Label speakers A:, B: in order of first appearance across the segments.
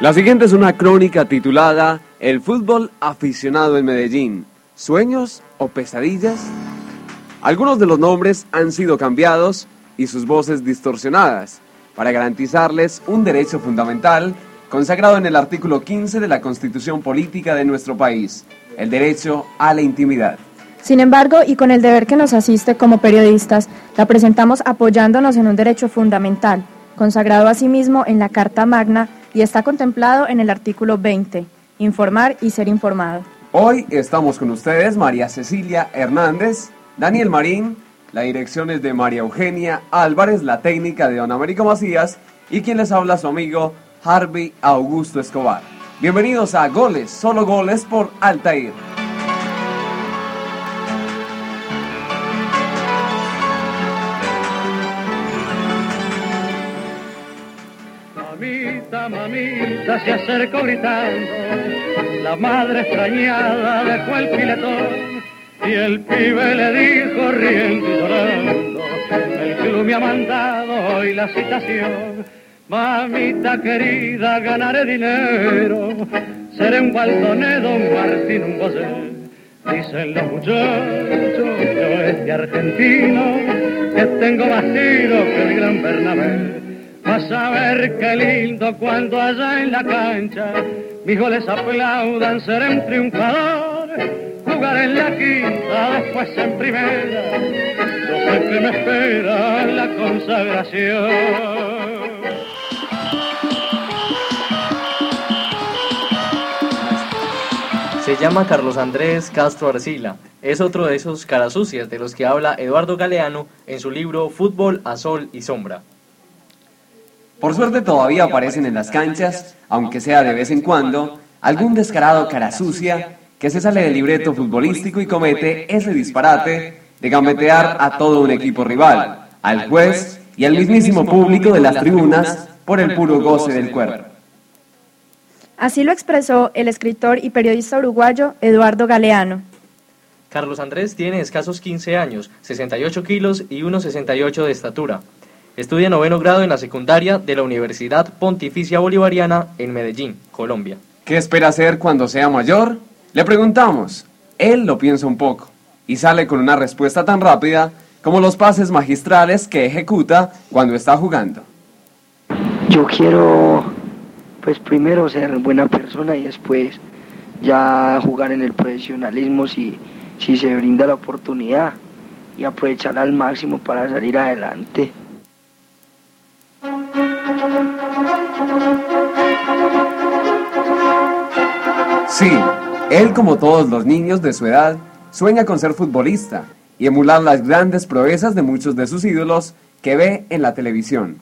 A: La siguiente es una crónica titulada El fútbol aficionado en Medellín, ¿sueños o pesadillas? Algunos de los nombres han sido cambiados y sus voces distorsionadas para garantizarles un derecho fundamental consagrado en el artículo 15 de la Constitución Política de nuestro país, el derecho a la intimidad.
B: Sin embargo, y con el deber que nos asiste como periodistas, la presentamos apoyándonos en un derecho fundamental, consagrado asimismo en la Carta Magna y está contemplado en el artículo 20, informar y ser informado.
A: Hoy estamos con ustedes María Cecilia Hernández, Daniel Marín, la dirección es de María Eugenia Álvarez, la técnica de Don Américo Macías y quien les habla su amigo Harvey Augusto Escobar. Bienvenidos a Goles, solo goles por Altair.
C: Mamita, mamita se acercó gritando, la madre extrañada dejó el filetón y el pibe le dijo riendo y llorando, el club me ha mandado hoy la citación. Mamita querida, ganaré dinero, seré un baldonedo, un Martín, un Bosé. Dicen los muchachos, yo este argentino, que tengo más tiro que el gran Bernabé. Vas a ver qué lindo cuando allá en la cancha mis goles aplaudan, seré un triunfador. Jugar en la quinta, después en primera. No sé me espera la consagración.
D: Se llama Carlos Andrés Castro Arcila. Es otro de esos caras sucias de los que habla Eduardo Galeano en su libro Fútbol a Sol y Sombra.
A: Por suerte todavía aparecen en las canchas, aunque sea de vez en cuando, algún descarado cara sucia que se sale del libreto futbolístico y comete ese disparate de gambetear a todo un equipo rival, al juez y al mismísimo público de las tribunas por el puro goce del cuerpo.
B: Así lo expresó el escritor y periodista uruguayo Eduardo Galeano.
D: Carlos Andrés tiene escasos 15 años, 68 kilos y 1,68 de estatura. Estudia noveno grado en la secundaria de la Universidad Pontificia Bolivariana en Medellín, Colombia.
A: ¿Qué espera hacer cuando sea mayor? Le preguntamos. Él lo piensa un poco y sale con una respuesta tan rápida como los pases magistrales que ejecuta cuando está jugando.
E: Yo quiero, pues primero ser buena persona y después ya jugar en el profesionalismo si, si se brinda la oportunidad y aprovechar al máximo para salir adelante.
A: Sí, él como todos los niños de su edad, sueña con ser futbolista y emular las grandes proezas de muchos de sus ídolos que ve en la televisión.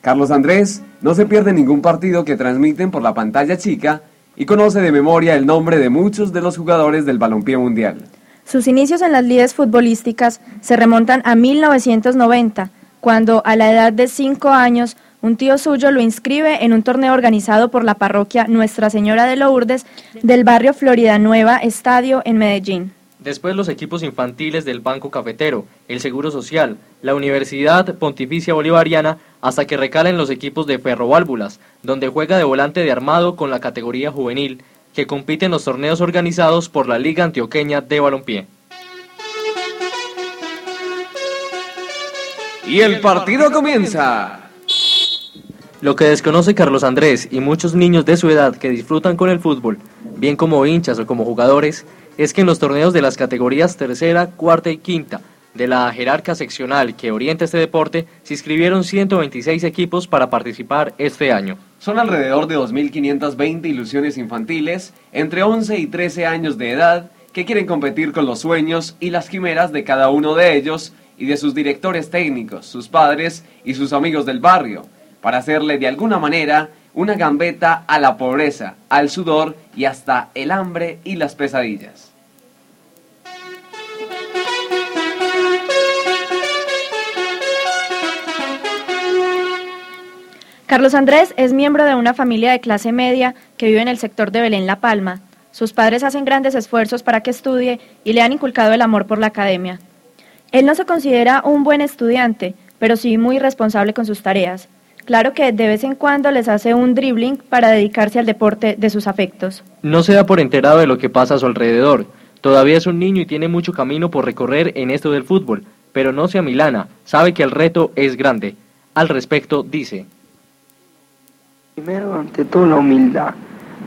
A: Carlos Andrés no se pierde ningún partido que transmiten por la pantalla chica y conoce de memoria el nombre de muchos de los jugadores del balompié mundial.
B: Sus inicios en las lides futbolísticas se remontan a 1990, cuando a la edad de 5 años un tío suyo lo inscribe en un torneo organizado por la parroquia Nuestra Señora de Lourdes del barrio Florida Nueva Estadio en Medellín.
D: Después los equipos infantiles del Banco Cafetero, el Seguro Social, la Universidad Pontificia Bolivariana, hasta que recalen los equipos de Ferroválvulas, donde juega de volante de armado con la categoría juvenil, que compite en los torneos organizados por la Liga Antioqueña de Balompié.
A: Y el partido comienza.
D: Lo que desconoce Carlos Andrés y muchos niños de su edad que disfrutan con el fútbol, bien como hinchas o como jugadores, es que en los torneos de las categorías tercera, cuarta y quinta de la jerarca seccional que orienta este deporte, se inscribieron 126 equipos para participar este año.
A: Son alrededor de 2.520 ilusiones infantiles entre 11 y 13 años de edad que quieren competir con los sueños y las quimeras de cada uno de ellos y de sus directores técnicos, sus padres y sus amigos del barrio para hacerle de alguna manera una gambeta a la pobreza, al sudor y hasta el hambre y las pesadillas.
B: Carlos Andrés es miembro de una familia de clase media que vive en el sector de Belén La Palma. Sus padres hacen grandes esfuerzos para que estudie y le han inculcado el amor por la academia. Él no se considera un buen estudiante, pero sí muy responsable con sus tareas. Claro que de vez en cuando les hace un dribbling para dedicarse al deporte de sus afectos.
D: No se da por enterado de lo que pasa a su alrededor. Todavía es un niño y tiene mucho camino por recorrer en esto del fútbol, pero no se amilana, sabe que el reto es grande. Al respecto dice,
E: Primero, ante todo, la humildad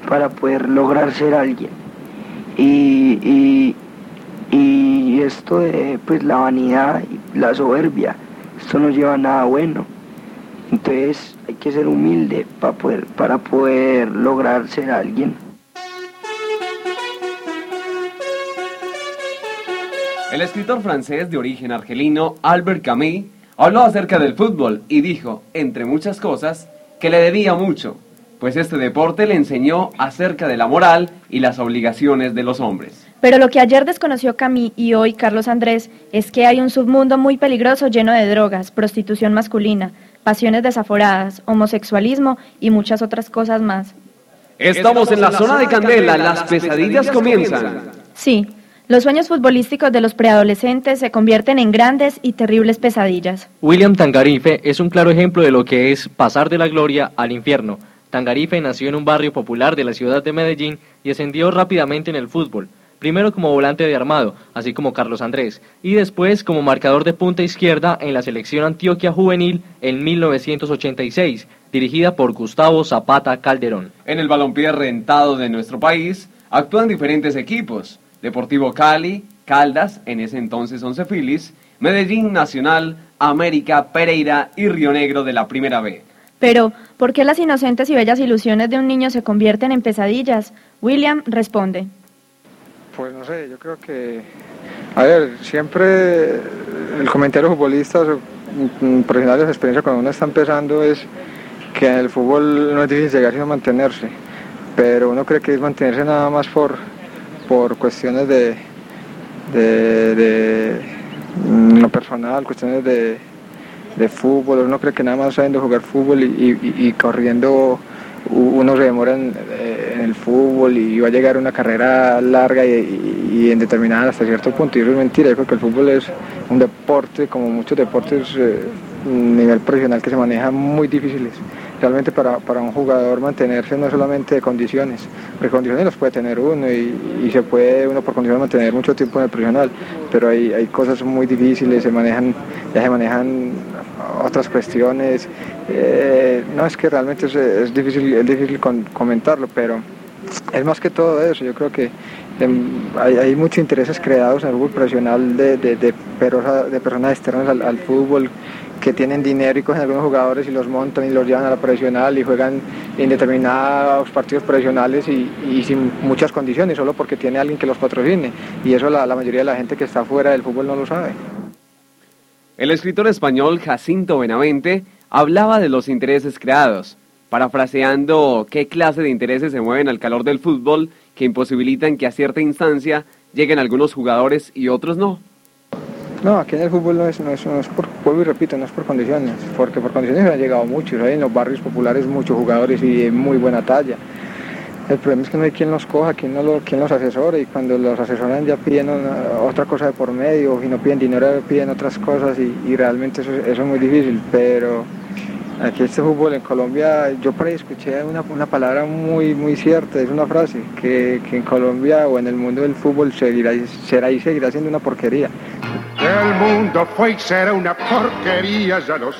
E: para poder lograr ser alguien. Y, y, y esto de pues, la vanidad y la soberbia, esto no lleva a nada bueno. Entonces hay que ser humilde para poder, para poder lograr ser alguien.
A: El escritor francés de origen argelino Albert Camus habló acerca del fútbol y dijo, entre muchas cosas, que le debía mucho, pues este deporte le enseñó acerca de la moral y las obligaciones de los hombres.
B: Pero lo que ayer desconoció Camille y hoy Carlos Andrés es que hay un submundo muy peligroso lleno de drogas, prostitución masculina, pasiones desaforadas, homosexualismo y muchas otras cosas más.
A: Estamos en la zona de Candela, las pesadillas comienzan.
B: Sí, los sueños futbolísticos de los preadolescentes se convierten en grandes y terribles pesadillas.
D: William Tangarife es un claro ejemplo de lo que es pasar de la gloria al infierno. Tangarife nació en un barrio popular de la ciudad de Medellín y ascendió rápidamente en el fútbol, primero como volante de armado, así como Carlos Andrés, y después como marcador de punta izquierda en la selección Antioquia Juvenil en 1986, dirigida por Gustavo Zapata Calderón.
A: En el balompié rentado de nuestro país actúan diferentes equipos, Deportivo Cali, Caldas, en ese entonces Once Phillies, Medellín Nacional, América, Pereira y Río Negro de la Primera B.
B: Pero, ¿por qué las inocentes y bellas ilusiones de un niño se convierten en pesadillas? William responde.
F: Pues no sé, yo creo que, a ver, siempre el comentario futbolista, profesionales de experiencia cuando uno está empezando es que en el fútbol no es difícil llegar sino mantenerse, pero uno cree que es mantenerse nada más por, por cuestiones de, de, mm, lo personal, cuestiones de, de, fútbol. Uno cree que nada más sabiendo jugar fútbol y, corriendo uno se demora eh, en, el fútbol y va a llegar a una carrera larga y, y, en determinada hasta cierto punto. Y eso es mentira, yo creo que el fútbol es un deporte, como muchos deportes eh, nivel profesional que se maneja muy difíciles realmente para, para, un jugador mantenerse no solamente de condiciones, porque condiciones las puede tener uno y, se puede uno por condiciones mantener mucho tiempo en el profesional, pero hay, hay cosas muy difíciles, se manejan, ya se manejan otras cuestiones, eh, no es que realmente es, difícil, es difícil comentarlo, pero es más que todo eso, yo creo que em, hay, muchos intereses creados en el fútbol profesional de, de, de, personas externas al, fútbol que tienen dinero y cogen algunos jugadores y los montan y los llevan a la profesional y juegan en determinados partidos profesionales y, sin muchas condiciones, solo porque tiene alguien que los patrocine. Y eso la mayoría de la gente que está fuera del fútbol no lo sabe.
A: El escritor español Jacinto Benavente hablaba de los intereses creados, parafraseando qué clase de intereses se mueven al calor del fútbol que imposibilitan que a cierta instancia lleguen algunos jugadores y otros no.
F: No, aquí en el fútbol no es, no es, no es por, vuelvo y repito, no es por condiciones, porque por condiciones han llegado muchos, hay en los barrios populares muchos jugadores y de muy buena talla. El problema es que no hay quien los coja, quien, no lo, quien los asesore y cuando los asesoran ya piden otra cosa de por medio y no piden dinero, piden otras cosas y, realmente eso, eso es muy difícil, pero Aquí este fútbol en Colombia, yo por ahí escuché una, una palabra muy, muy cierta, es una frase, que, que, en Colombia o en el mundo del fútbol seguirá, será y seguirá siendo una porquería.
G: El mundo fue y será una porquería, ya lo sé,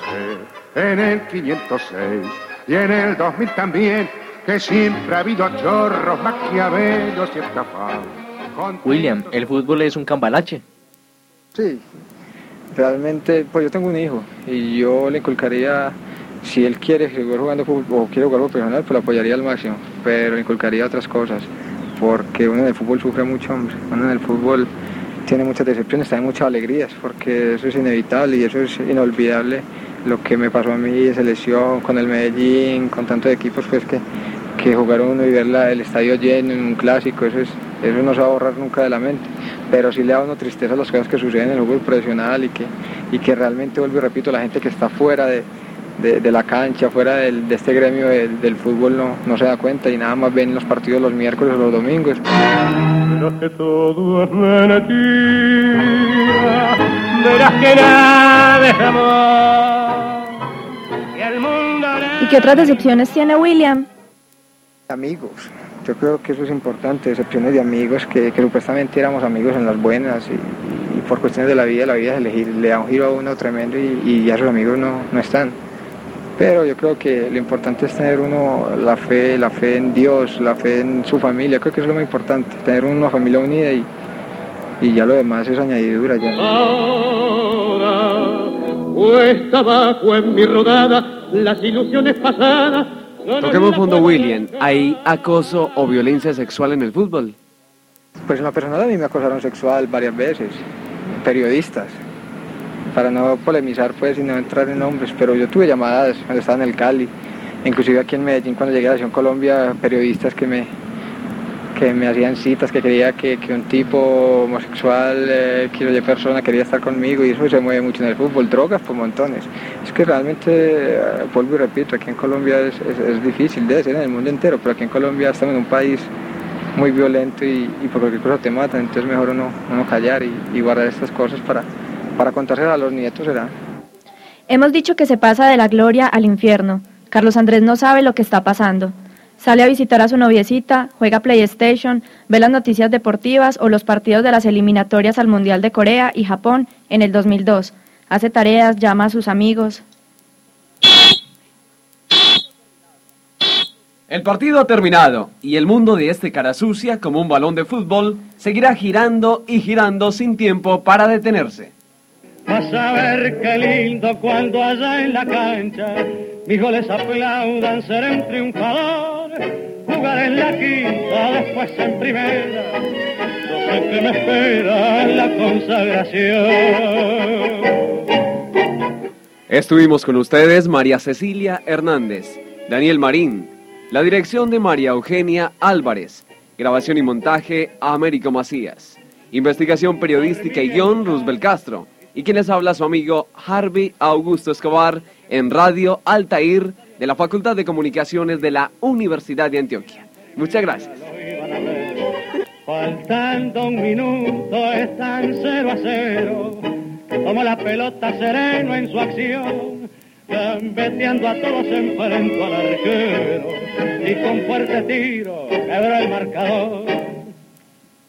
G: en el 506 y en el 2000 también, que siempre ha habido chorros, maquiavelos y estafados.
D: William, ¿el fútbol es un cambalache?
F: Sí, realmente, pues yo tengo un hijo y yo le inculcaría si él quiere seguir jugando fútbol o quiere jugar profesional, pues lo apoyaría al máximo, pero inculcaría otras cosas, porque uno en el fútbol sufre mucho, hombre. Uno en el fútbol tiene muchas decepciones, también muchas alegrías, porque eso es inevitable y eso es inolvidable. Lo que me pasó a mí de selección, con el Medellín, con tantos equipos, pues que, que jugar uno y ver el estadio lleno en un clásico, eso, es, eso no se va a borrar nunca de la mente. Pero sí le da a uno tristeza las cosas que suceden en el fútbol profesional y que, y que realmente, vuelvo y repito, la gente que está fuera de, de, la cancha, fuera del, de este gremio del, fútbol no, no, se da cuenta y nada más ven los partidos los miércoles o los domingos.
C: Verás que todo es mentira, verás que nada es amor, y el mundo
B: qué otras decepciones tiene William?
F: Amigos, yo creo que eso es importante, decepciones de amigos, que, que supuestamente éramos amigos en las buenas y, y por cuestiones de la vida, la vida es elegir, le da un giro a uno tremendo y, y ya sus amigos no, no están. Pero yo creo que lo importante es tener uno la fe, la fe en Dios, la fe en su familia, creo que es lo más importante, tener una familia unida y, y ya lo demás es añadidura. Ya.
C: Ahora cuesta abajo en mi rodada las ilusiones pasadas.
A: Toquemos fondo, William. ¿Hay acoso o violencia sexual en el fútbol?
F: Pues en la personal a mí me acosaron sexual varias veces, periodistas, para no polemizar pues y no entrar en nombres, pero yo tuve llamadas cuando estaba en el Cali, inclusive aquí en Medellín cuando llegué a Nación Colombia, periodistas que me, que me hacían citas, que quería que, que un tipo homosexual, eh, que de persona quería estar conmigo y eso se mueve mucho en el fútbol, drogas por montones. Es que realmente, eh, vuelvo y repito, aquí en Colombia es, es- difícil, debe ser en el mundo entero, pero aquí en Colombia estamos en un país muy violento y, y por cualquier cosa te matan, entonces mejor uno, uno callar y guardar estas cosas para, para contárselas a los nietos será.
B: Hemos dicho que se pasa de la gloria al infierno. Carlos Andrés no sabe lo que está pasando. Sale a visitar a su noviecita, juega PlayStation, ve las noticias deportivas o los partidos de las eliminatorias al Mundial de Corea y Japón en el 2002. Hace tareas, llama a sus amigos.
A: El partido ha terminado y el mundo de este cara sucia, como un balón de fútbol, seguirá girando y girando sin tiempo para detenerse.
C: Vas a ver qué lindo cuando allá en la cancha mis goles aplaudan, seré un triunfador. Jugaré en la quinta, después en primera. Yo sé que me espera la consagración.
A: Estuvimos con ustedes María Cecilia Hernández, Daniel Marín, la dirección de María Eugenia Álvarez, grabación y montaje Américo Macías, investigación periodística y guion Roosevelt Castro, y quien les habla su amigo Harvey Augusto Escobar en Radio Altair de la Facultad de Comunicaciones de la Universidad de Antioquia. Muchas gracias.
C: Faltando un minuto están cero a cero. Como la pelota sereno en su acción. Gambeteando a todos enfrento al arquero. Y con fuerte tiro quebró el marcador.